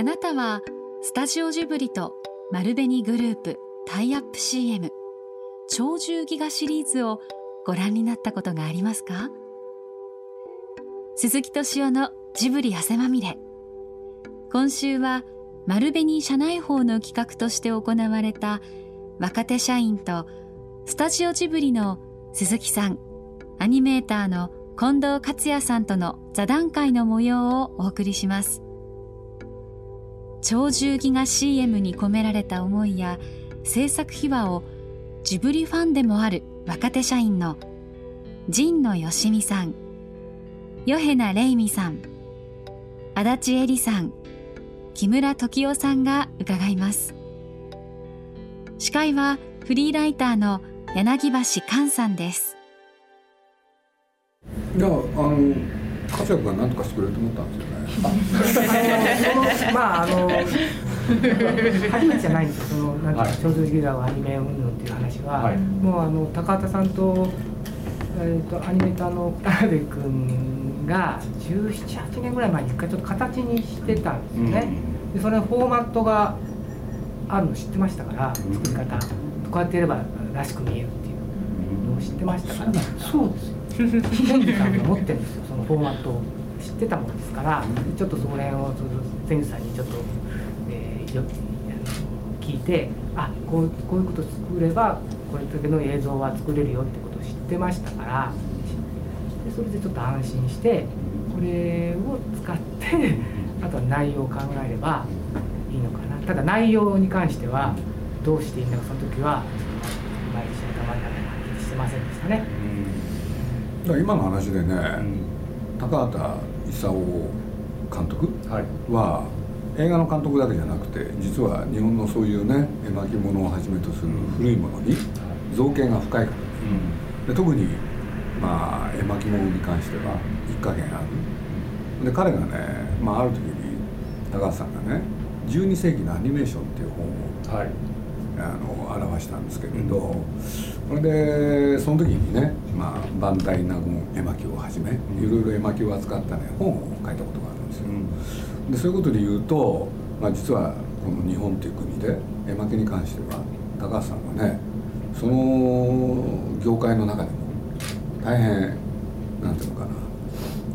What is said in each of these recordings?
あなたはスタジオジブリと丸紅グループタイアップ CM 鳥獣ギガシリーズをご覧になったことがありますか？鈴木敏夫のジブリ汗まみれ。今週は丸紅社内報の企画として行われた若手社員とスタジオジブリの鈴木さんアニメーターの近藤克也さんとの座談会の模様をお送りします。鳥獣ギガ CM に込められた思いや制作秘話をジブリファンでもある若手社員の神野よしみさんヨヘナレイミさん足立恵里さん木村時夫さんが伺います司会はフリーライターの柳橋寛さんですいやあの活躍が何とかしてくれると思ったんですよ。まああの初めてじゃないんですよ。そのなんていうか、少女ギガをアニメ運動っていう話は、はい、もうあの高畑さんとえっ、ー、とアニメーターの田辺君が17、8年ぐらい前に一回ちょっと形にしてたんですよね。うん、でそれのフォーマットがあるの知ってましたから作り方、こうやってやればらしく見えるっていうのを知ってましたから、そうですよ。千住さんが持ってるんですよそのフォーマットを知ってたもんですからちょっとそこら辺を千住さんにちょっと、えー、よ聞いてあこうこういうこと作ればこれだけの映像は作れるよってことを知ってましたからでそれでちょっと安心してこれを使って あとは内容を考えればいいのかな。ただ内容に関してはどうしていいんだかその時はあまり知りたまりながらしてませんでしたね。だ今の話でね、高畑勲監督？は、映画の監督だけじゃなくて実は日本のそういうね絵巻物をはじめとする古いものに造形が深いから、で特にまあ絵巻物に関しては一加減ある。で彼がね、まあ、ある時に高畑さんがね「12世紀のアニメーション」っていう本を、はい、あの表したんですけれど、うん、それでその時にね、まあ、バンダイナゴン絵巻をはじめいろいろ絵巻を扱ったね本を書いたことがあるんですよ。でそういうことで言うと、まあ、実はこの日本という国で絵巻に関しては高橋さんはねその業界の中でも大変なんていうのかな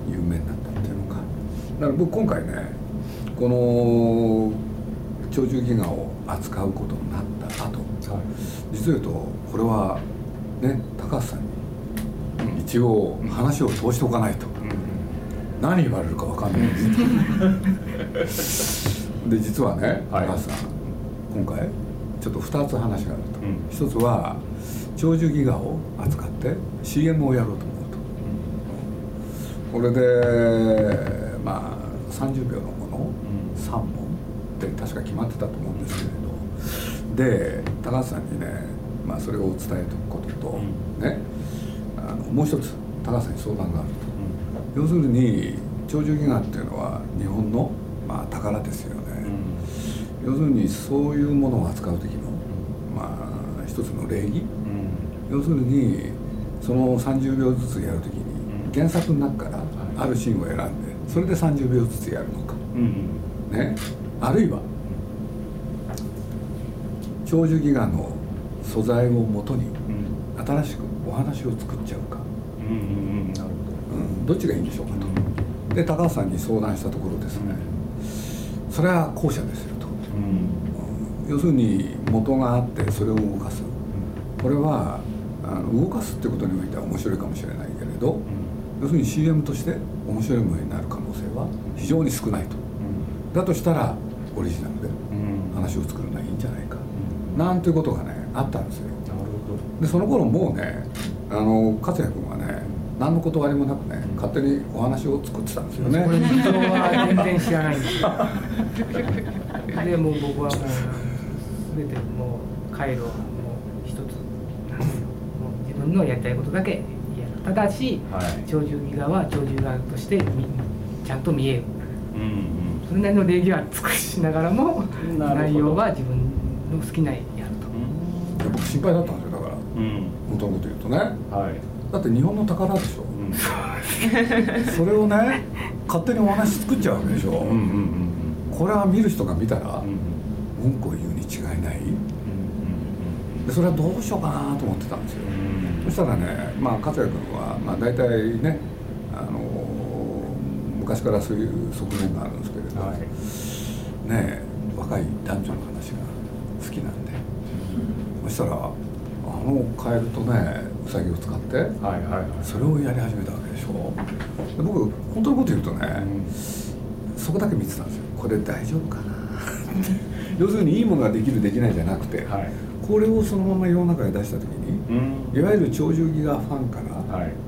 有名になったっていうのか。だから僕今回ねこの鳥獣戯画を扱うことになった後、はい、実を言うとこれはね高橋さんに一応話を通しておかないと、うん、何言われるか分かんないです。で実はね、高橋さん今回ちょっと2つ話があると、うん、一つは鳥獣戯画を扱って CM をやろうと思うと、これでまあ30秒のものを3本って確か決まってたと思うんですけれど。で高橋さんにね、まあ、それを伝えておくことと、ね。あのもう一つ高橋さんに相談があると、要するに鳥獣戯画っていうのは日本の、まあ、宝ですよね、要するにそういうものを扱う時の、まあ、一つの礼儀、要するにその30秒ずつやる時に原作の中からあるシーンを選んでそれで30秒ずつやるのか、ねあるいは長寿ギガの素材をもとに新しくお話を作っちゃうか、うんうんうん。なるほど。うん、どっちがいいんでしょうかと。で高橋さんに相談したところですね、それは後者ですよと、うん、要するに元があってそれを動かす、これはあの動かすってことにおいては面白いかもしれないけれど、要するに CM として面白いものになる可能性は非常に少ないと、だとしたらオリジナルで話を作るのはいいんじゃないか、うん、なんていうことがねあったんですよ。なるほど。でその頃もうねあの勝也君はね何の断りもなくね勝手にお話を作ってたんですよね。これ事情は全然知らないんですよ。でもう僕はもう全てもう回路はもう一つなんですよ。もう自分のやりたいことだけやるただし、はい、鳥獣戯画は鳥獣画としてちゃんと見える、うんうんそれなりの礼儀は尽くしながらも内容は自分の好きなやると。僕心配だったんですよだから、うん、本当のこと言うとね、はい、だって日本の宝でしょ、うん、それをね勝手にお話作っちゃうわけでしょ、うんうんうん、これは見る人が見たら、文句を言うに違いない、でそれはどうしようかなと思ってたんですよ、そしたらね、まあ、勝也君は、まあ、大体ねあの昔からそういう側面があるんですど、はい、ね若い男女の話が好きなんで、そしたらあのカエルとねウサギを使って、はいはいはい、それをやり始めたわけでしょ。で僕本当のこと言うとね、うん、そこだけ見てたんですよ。これ大丈夫かな。要するにいいものができるできないじゃなくて、はい、これをそのまま世の中に出した時に、うん、いわゆる鳥獣ギガファンから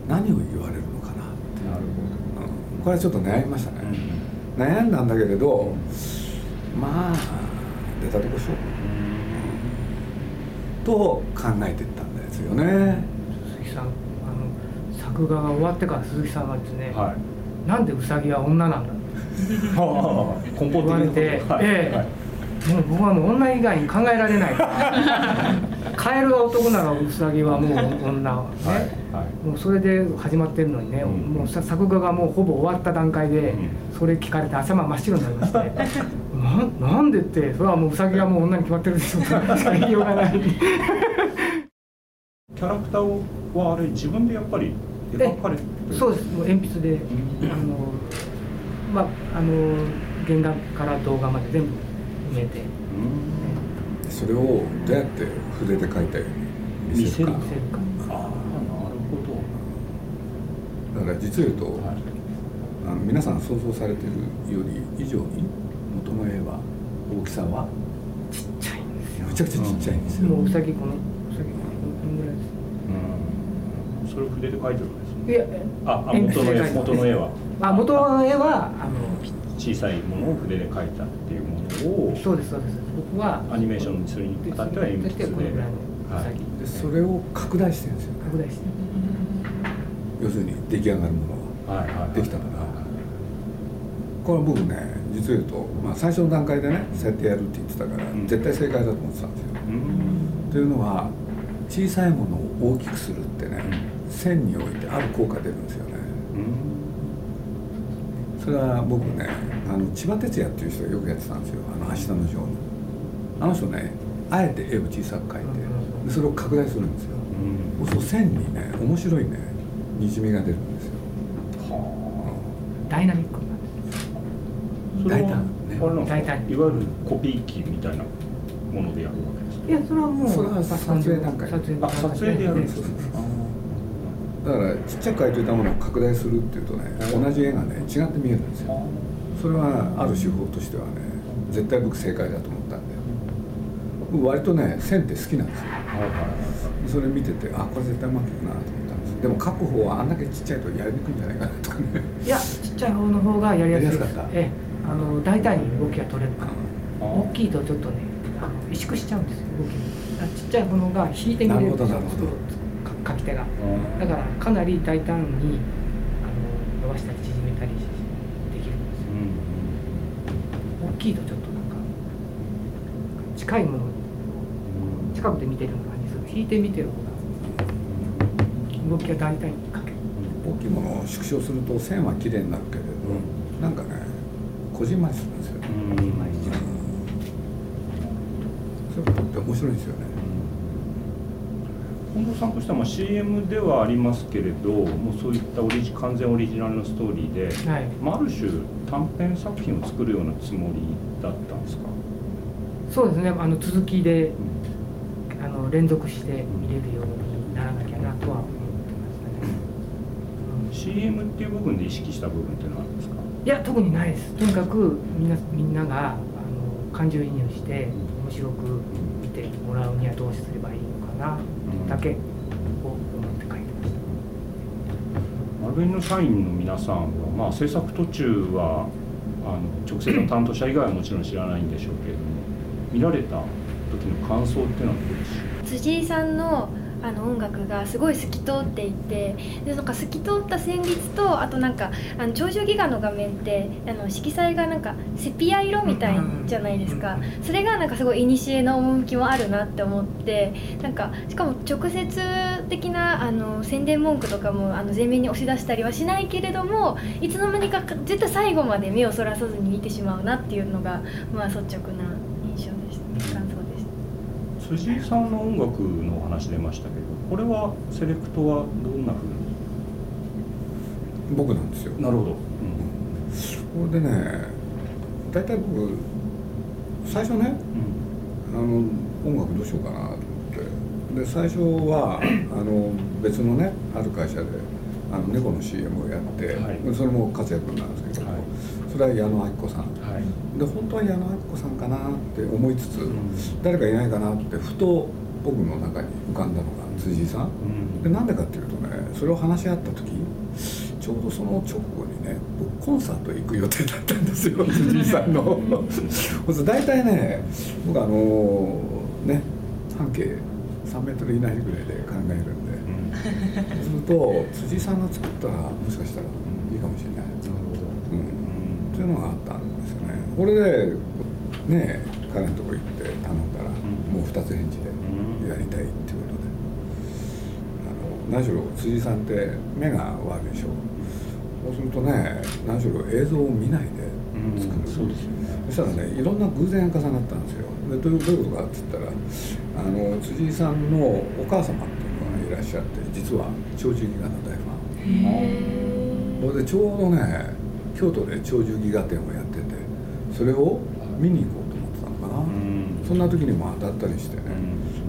何を言われるのかなってなるほど、うん、これはちょっと悩みましたね、うん、悩んだんだけれど、まあ出たとこ勝負、と考えてったんですよね。鈴木さんあの作画が終わってから鈴木さんはですね、はい、なんでウサギは女なんだ 根本言われて、はい、ええ、はいもう僕はもう女以外に考えられない カエルが男ならウサギはもう女ね、はい、もうそれで始まってるのにね、うん、もう作画がもうほぼ終わった段階で、それ聞かれて頭真っ白になりまして ななんでってそれはもうウサギはもう女に決まってるでしょとしか 言いようがない。キャラクターはあれ自分でやっぱり描かれてそうです。もう鉛筆で、あのまああの原画から動画まで全部埋めて、それをどうやって筆で描いたように見せるか。ああなるほど。だから実を言うと、はい、あの皆さん想像されてるより以上に元の絵は大きさはちっちゃいんですよ。めちゃくちゃちっちゃいんですよ、もううさぎこのうさぎこのぐらいです。うん。それを筆で描いてるんですいやああ元の絵元の絵は。あ元の絵はあの小さいものを筆で描いたっていうものをそうですそうです。僕はアニメーションにするにあたっては鉛筆ではい、でそれを拡大してるんですよ、ね、拡大して。要するに出来上がるものができたから、これは僕ね実を言うと、まあ、最初の段階でねそうやってやるって言ってたから、うん、絶対正解だと思ってたんですよ、うん、というのは小さいものを大きくするってね、うん、線においてある効果出るんですよね、それは僕ねあの千葉哲也っていう人がよくやってたんですよ「あの明日のジョーの」あの人ねあえて絵を小さく描いてでそれを拡大するんですよ、うん、そう線にね面白いねにじみが出るんですよ。はあ、ダイナミックなんです大胆ね。大胆。いわゆるコピー機みたいなものでやるわけですか？いやそれはもうそれは撮影段階撮影でやるんですか？だからちっちゃく描いていたものを拡大するっていうとね同じ絵がね違って見えるんですよ。それはある手法としてはね絶対僕正解だと思ったんで僕割とね線って好きなんですよ。それ見ててあこれ絶対うまくいくなと思ったんです。でも描く方はあんだけちっちゃいとやりにくいんじゃないかなとかね。いやちっちゃい方の方がやりやすかった？えあの大胆に動きが取れるから。大きいとちょっとね萎縮しちゃうんですよ動きちっちゃいものが引いてみれるなるほどなるほど書き手が。だからかなり大胆にあの伸ばしたり縮めたりできるんですよ、うん、大きいとちょっとなんか近いもの近くで見てるような感じする。引いて見てる方が動きが大胆に書ける。大きいものを縮小すると線は綺麗になるけれど、うん、なんかねこじんまりするんですよ。ね、こじんそれって面白いですよね近藤さんとしてはまあ CM ではありますけれどもうそういったオリジ完全オリジナルのストーリーで、はい。まあ、ある種短編作品を作るようなつもりだったんですか？そうですね。あの続きで、うん、あの連続して見れるようにならなきゃなとは思ってましたね、うん、CM っていう部分で意識した部分っていうのはあるんですか？いや特にないです。とにかくみんなみんながあの感情移入して面白く見てもらうにはどうすればいいのかなだけ。を思って書いてました丸紅の社員の皆さんは、まあ、制作途中はあの直接の担当者以外はもちろん知らないんでしょうけれども見られた時の感想っていうのはどうでしょう？辻井さんのああの音楽がすごい透き通っていてでなんか透き通った旋律とあとなんかあの超重ギガの画面ってあの色彩がなんかセピア色みたいじゃないですか。それがなんかすごい古の趣もあるなって思ってなんかしかも直接的なあの宣伝文句とかもあの前面に押し出したりはしないけれどもいつの間にか絶対最後まで目をそらさずに見てしまうなっていうのが、まあ、率直な印象でした感想でした辻井さんの音楽のお話出ましたけどこれはセレクトはどんなふうに？僕なんですよ。なるほど、うん、これでね大体僕最初ね、うん、あの音楽どうしようかなと思って。で最初は あの別のねある会社であの猫の CM をやって、はい、それも活躍なんですけど、はい、それは矢野明子さん、はい、で本当は矢野明子さんかなって思いつつ、うん、誰かいないかなってふと僕の中に浮かんだのが辻井さん、うん、でなんでかっていうとねそれを話し合った時ちょうどその直後にね僕コンサート行く予定だったんですよ辻井さんの。大体ね僕あのね半径3メートル以内ぐらいで考えるんで、そうすると辻井さんが作ったらもしかしたらいいかもしれない。なるほど、うん、っていうのがあったんですよねこれでね彼のとこ行って頼んだら、もう2つ返事でやりたいっていうことで、あの何しろ辻井さんって目が悪いでしょ。そうするとね何しろ映像を見ないで作る、うん、そうですよね。そしたらねいろんな偶然重なったんですよ。でどういうことかって言ったらあの辻井さんのお母様っていうのがいらっしゃって実は長寿ギガの大ファン。それでちょうどね京都で長寿ギガ展をやっててそれを見に行こうと思ってたのかな、うん、そんな時にも当たったりしてね、う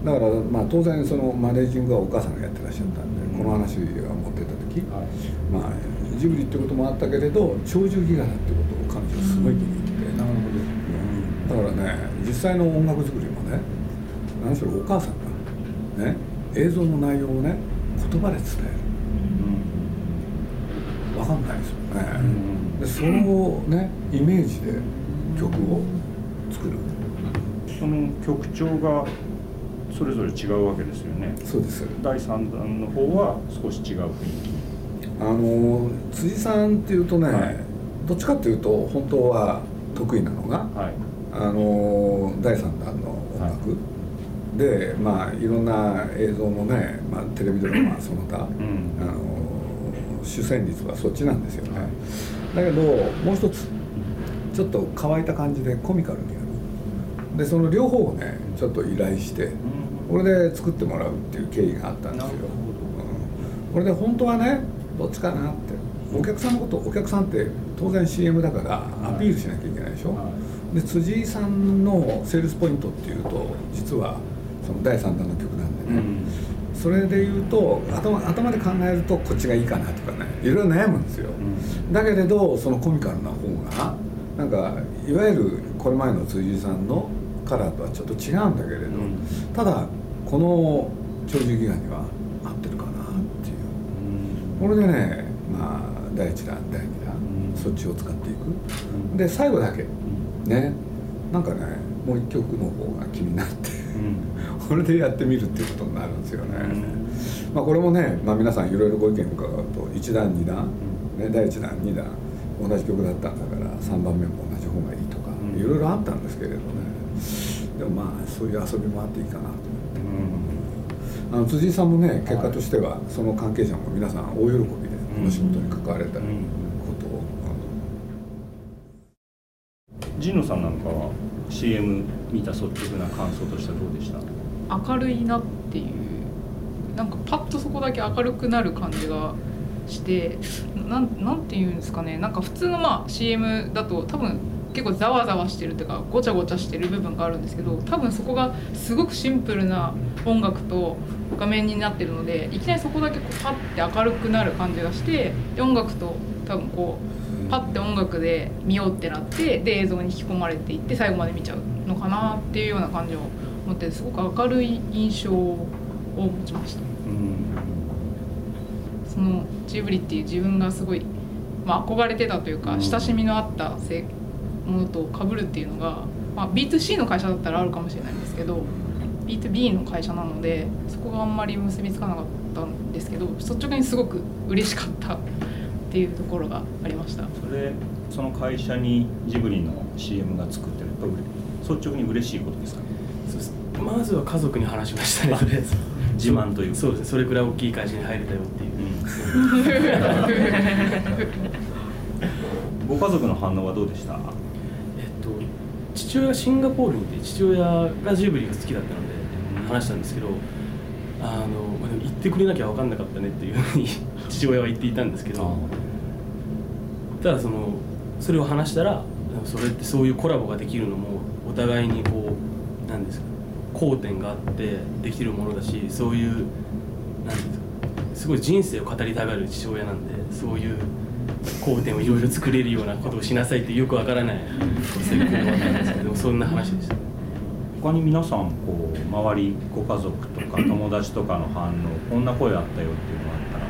ん、だからまあ当然そのマネージングはお母さんがやってらっしゃったんで、この話が持ってた時、はい、まあジブリってこともあったけれど長寿ギガだってことを彼女はすごい気に入って、なるほど、だからね実際の音楽作りもね何しろお母さんがね映像の内容をね言葉で伝える、分かんないですよね、でそのねイメージで曲を作る。その曲調がそれぞれ違うわけですよね。そうです。第3弾の方は少し違う雰囲気。あの辻さんっていうとね、はい、どっちかっていうと本当は得意なのが、はい、あの第3弾の音楽、はい、でまあいろんな映像もね、まあ、テレビドラマ その他、うん、あの主旋律はそっちなんですよね、だけどもう一つちょっと乾いた感じでコミカルにやる。でその両方をねちょっと依頼して、これで作ってもらうっていう経緯があったんですよ、うん、これで本当はねどっちかなって。お客さんのことお客さんって当然 CM だからアピールしなきゃいけないでしょ、はい、で辻井さんのセールスポイントっていうと実はその第3弾の曲なんでね、うん、それで言うと頭頭で考えるとこっちがいいかなとかねいろいろ悩むんですよ、うん、だけれどそのコミカルななんかいわゆるこれ前の辻井さんのカラーとはちょっと違うんだけれど、うん、ただこの長寿ギガにはこれでねまあ第1弾第2弾、うん、そっちを使っていく、うん、で最後だけ、ね。なんかねもう一曲の方が気になって、これでやってみるっていうことになるんですよね、まあ、これもね、まあ、皆さんいろいろご意見伺うと1弾2弾、ね、第1弾2弾同じ曲だったんだから3番目も同じ方がいいとかいろいろあったんですけれどね。でもまあそういう遊びもあっていいかなと思って。あの辻井さんもね結果としてはその関係者も皆さん大喜びでこの仕事に関われたことを、神野さんなんかは CM 見た率直な感想としてはどうでした？明るいなっていう。なんかパッとそこだけ明るくなる感じがしてなんなんていうんですかねなんか普通のまあ CM だと多分結構ざわざわしてるというかごちゃごちゃしてる部分があるんですけど多分そこがすごくシンプルな音楽と画面になってるのでいきなりそこだけこうパッて明るくなる感じがしてで音楽と多分こうパッて音楽で見ようってなってで映像に引き込まれていって最後まで見ちゃうのかなっていうような感じを持ってすごく明るい印象を持ちました。そのジブリっていう自分がすごい、まあ、憧れてたというか親しみのあったものと被るっていうのが、まあ、B2C の会社だったらあるかもしれないんですけど B2B の会社なのでそこがあんまり結びつかなかったんですけど率直にすごく嬉しかったっていうところがありました。それその会社にジブリの CM が作ってると率直に嬉しいことですか？そうです。まずは家族に話しましたねとりあえず。自慢というそうですそれくらい大きい会社に入れたよっていう、ご家族の反応はどうでした？えっと父親がシンガポールにいて父親がジブリが好きだったので話したんですけどあの言ってくれなきゃ分かんなかったねっていうふうに 父親は言っていたんですけどただそのそれを話したらそれってそういうコラボができるのもお互いにこう何ですか交点があってできるものだしそういうごい人生を語りたがる父親なんでそういう交点をいろいろ作れるようなことをしなさいってよくわからない説明なんですけどそんな話でした。他に皆さんこう周りご家族とか友達とかの反応こんな声あったよっていうのがあったら。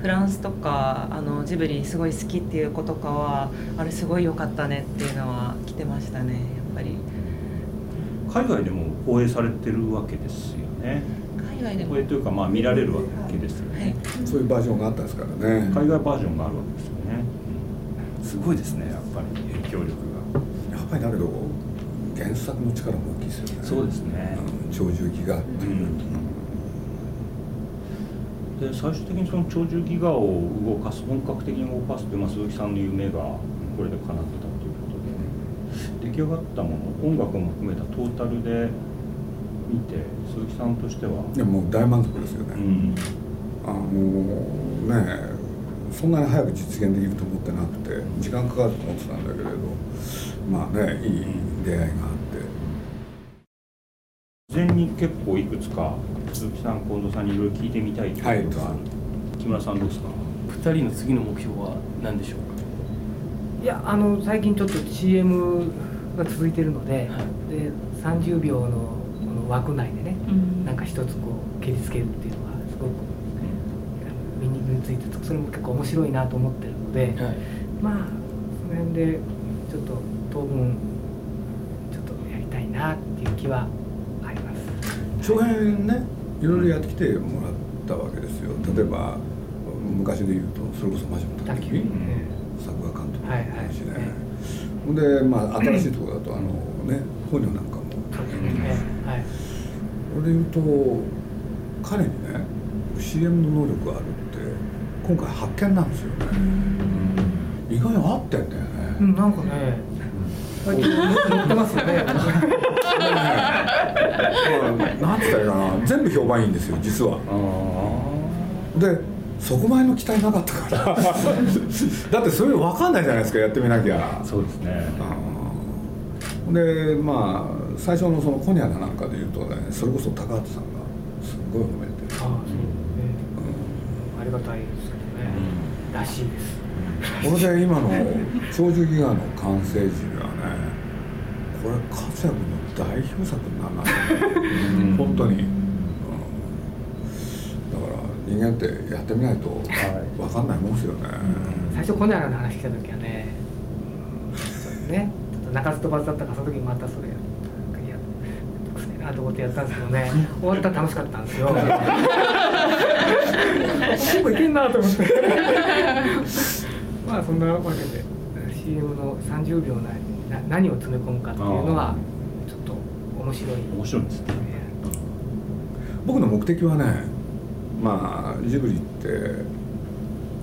フランスとかあのジブリすごい好きっていう子とかはあれすごい良かったねっていうのは来てましたねやっぱり。海外でも放映されてるわけですよね海外でも。放映というかまあ見られるわけですよね、はい、そういうバージョンがあったんですからね。海外バージョンがあるわけですよね。すごいですねやっぱり影響力が。やっぱりだけど原作の力も大きいですよね。そうですね、うん、鳥獣戯画って。いう、うん。で最終的にその鳥獣戯画を動かす本格的に動かすっていう、まあ、鈴木さんの夢がこれで叶ってたということで出来上がったもの音楽も含めたトータルで見て鈴木さんとしては。いやもう大満足ですよね、うん、あのねそんなに早く実現できると思ってなくて時間かかると思ってたんだけれどまあねいい出会いがあって。事前に結構いくつか鈴木さん近藤さんにいろいろ聞いてみたいということが、はい、木村さんどうですか？2人の次の目標は何でしょうか？いやあの最近ちょっと CM が続いてるのではい、で30秒の枠内でね、うん、なんか一つこう蹴りつけるっていうのはすごく、身についてそれも結構面白いなと思ってるので、はい、まあその辺でちょっと当分ちょっとやりたいなっていう気はあります。長編ねいろいろやってきてもらったわけですよ。例えば昔で言うとそれこそ魔女の宅急便。作画監督の話ね、ほんでまあ新しいところだとあのね本女なんこれで言うと彼にね CM の能力があるって今回発見なんですよね、意外に合ってんだよね、うん、なんかね最近乗ってますよね。なんつったらいいかな。全部評判いいんですよ実は。でそこまでの期待なかったから。だってそういうの分かんないじゃないですかやってみなきゃ。そうですね。でまあ最初のそのコニャナなんかで言うとねそれこそ高畑さんがすごい褒めて。ああそうね、うん、ありがたいですけどね、うん、らしいです。これで今の長寿ギガの完成時にはねこれ活躍の代表作にならない。本当に、うん、だから人間ってやってみないと分かんないもんですよね、最初コナラの話来た時はねねちょっと鳴かず飛ばずだったからその時またそれくせえなと思ってやったんですけどね終わったら楽しかったんですよ。結構いけんなと思って。まあそんなわけで CM の30秒内に何を詰め込むかっていうのはちょっと面白い。面白いですね。僕の目的はねまあジブリって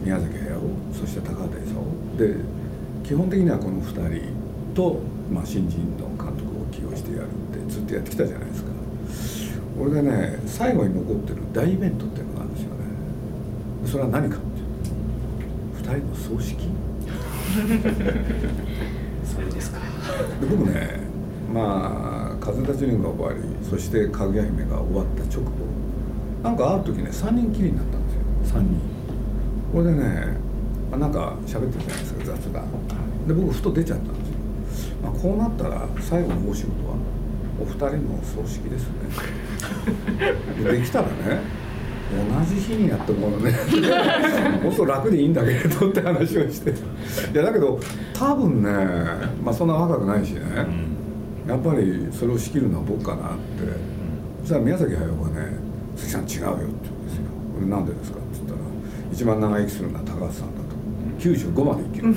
宮崎駿そして高畑勲。で基本的にはこの2人と、まあ、新人の監督を起用してやるってずっとやってきたじゃないですか。これでね最後に残ってる大イベントっていうのがあるんですよね。それは何か2人の葬式？それですか。で僕ねまあ風立ちぬが終わりそしてかぐや姫が終わった直後なんかある時ね3人きりになったんですよ。3人。これでね、まあ、なんか喋ってるじゃないですか雑談。で僕ふと出ちゃったんですよ、まあ、こうなったら最後のお仕事は？お二人の葬式ですね。できたらね同じ日にやってもらうね。もっと楽でいいんだけれどって話をして。いやだけど多分ねまあそんな若くないしね、うん、やっぱりそれを仕切るのは僕かなって。そしたら宮崎駿がね「関さん違うよ」って言うんですよ「これなんでですか?」って言ったら「一番長生きするのは高橋さんだ」と「95まで生きる」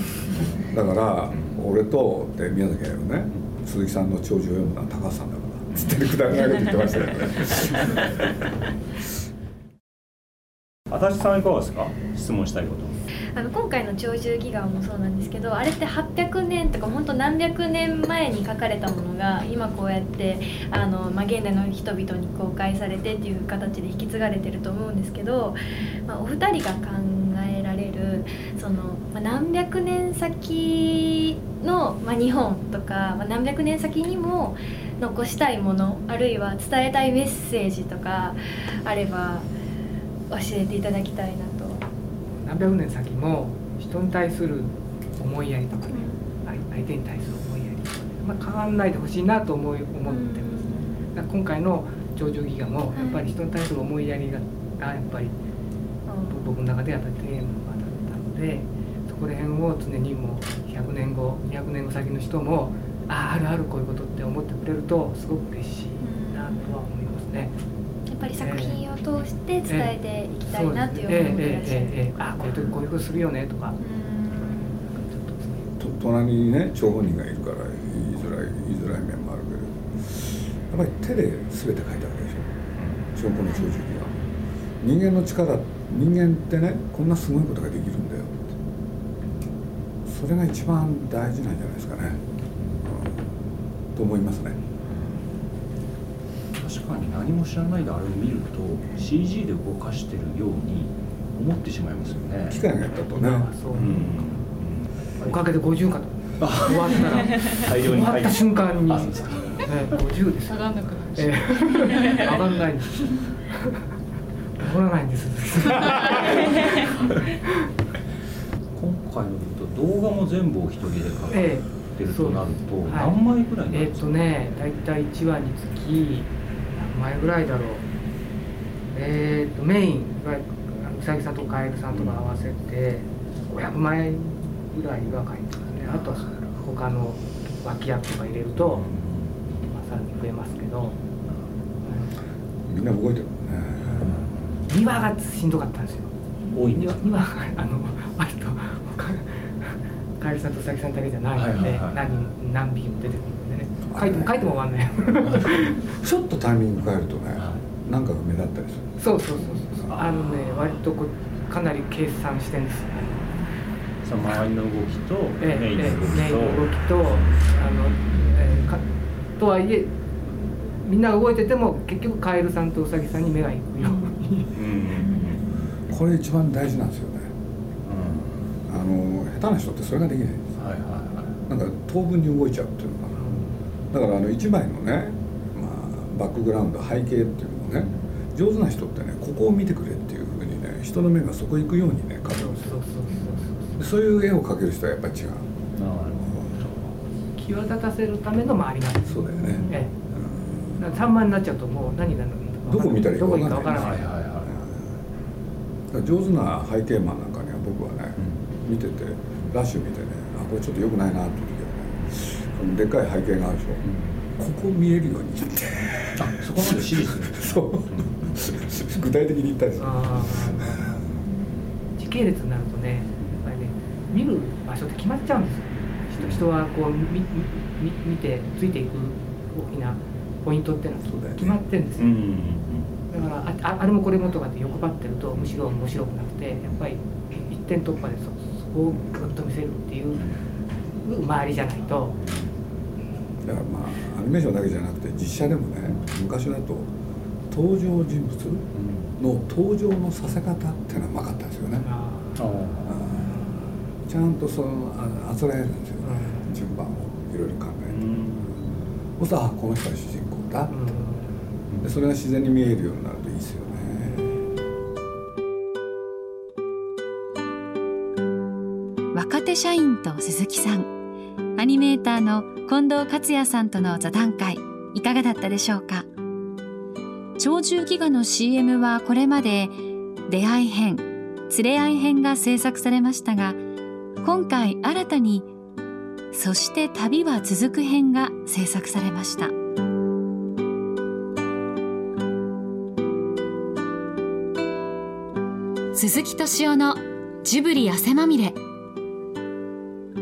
だから俺とで宮崎駿ね鈴木さんの長寿を読むのは高橋さんだからつってくだらないこと言ってましたよね。足立さんいかがですか？質問したいこと。あの今回の「鳥獣戯画」もそうなんですけどあれって800年とか本当何百年前に書かれたものが今こうやってあの、まあ、現代の人々に公開されてっていう形で引き継がれてると思うんですけど、まあ、お二人が考その、まあ、何百年先の、まあ、日本とか、まあ、何百年先にも残したいものあるいは伝えたいメッセージとかあれば教えていただきたいなと。何百年先も人に対する思いやりとかね、相手に対する思いやりとか、ね、まあ、変わらないでほしいなと思い思ってますね。だ今回の頂上戯画もやっぱり人に対する思いやりががやっぱり僕の中でやっぱりテーマでそこら辺を常にもう100年後200年後先の人もあああるあるこういうことって思ってくれるとすごく嬉しいなとは思いますね。っぱり作品を通して伝えていきたいなっていう思いもいらっしゃる、えあこういう時こういうことするよねとか。と隣にね張本人がいるから言いづらい言いづらい面もあるけどやっぱり手で全て書いたわけでしょ。証拠の長寿記は。人間の力人間ってねこんなすごいことができるんだよそれが一番大事なんじゃないですかね、うん、と思いますね。確かに何も知らないであれを見ると CG で動かしてるように思ってしまいますよね。機械がやったとね、そう、うん、おかげで50かと。終わったら。大量に終わった瞬間に、えー、50です上がんなくなるし、えー、上がんないんです。上らないんです。今回の動画も全部お一人で描いてるとなると、何枚ぐらいえっ、ー、とね大体1話につき前ぐらいだろう。えっ、とメインがうさぎさんとカエルさんとか合わせて500万円ぐらいは書いてますね。あとは他の脇役とか入れると、まあ、さらに増えますけど、みんな動いてるね。2話がしんどかったんですよ。多い2話 ,2 話あの割とカエルさんとうさぎさんだけじゃないので、何何匹も出てくる書いても書いても終わんない ちょっとタイミング変えるとねなんかが目立ったりする。そうそうそうそう。あのね割とこうかなり計算してんですよその周りの動きとメインの動きと,、動きとあの、えー、かとはいえみんな動いてても結局カエルさんとウサギさんに目がいくように、うん、これ一番大事なんですよね、下手な人ってそれができない。んです、はいはいはい、なんか当分に動いちゃうっていうのがだからあの1枚のね、まあ、バックグラウンド背景っていうのをね上手な人ってねここを見てくれっていうふうにね人の目がそこ行くようにね描くんですよそういう絵を描ける人はやっぱり違う。際立たせるための周りなんそうだよね、ええ、うん、3万になっちゃうともう何なのどこ見たらいいか分からない、はいはいはい、上手な背景マンなんかには僕はね、うん、見ててラッシュ見てねあこれちょっとよくないなっていうでっかい背景があるでしょ、うん、ここ見えるようにあそこまで指示するそう。具体的に言ったりする時系列になるとねやっぱりね見る場所って決まっちゃうんですよ。人人はこう見見見てついていく大きなポイントっていうのは決まってるんですよ、だからああれもこれもとかって欲張ってるとむしろ面白くなくてやっぱり一点突破でそそこをグッと見せるっていう周りじゃないと。だからまあアニメーションだけじゃなくて実写でもね昔だと登場人物の登場のさせ方っていうのはうまかったですよね。ちゃんとそのあつらえるんですよ。ね、うん、順番をいろいろ考えて、うん、そしたらあこの人が主人公だって、うん、でそれが自然に見えるようになる社員と鈴木さん。アニメーターの近藤克也さんとの座談会いかがだったでしょうか？鳥獣戯画の CM はこれまで出会い編連れ合い編が制作されましたが今回新たにそして旅は続く編が制作されました。鈴木敏夫のジブリ汗まみれ。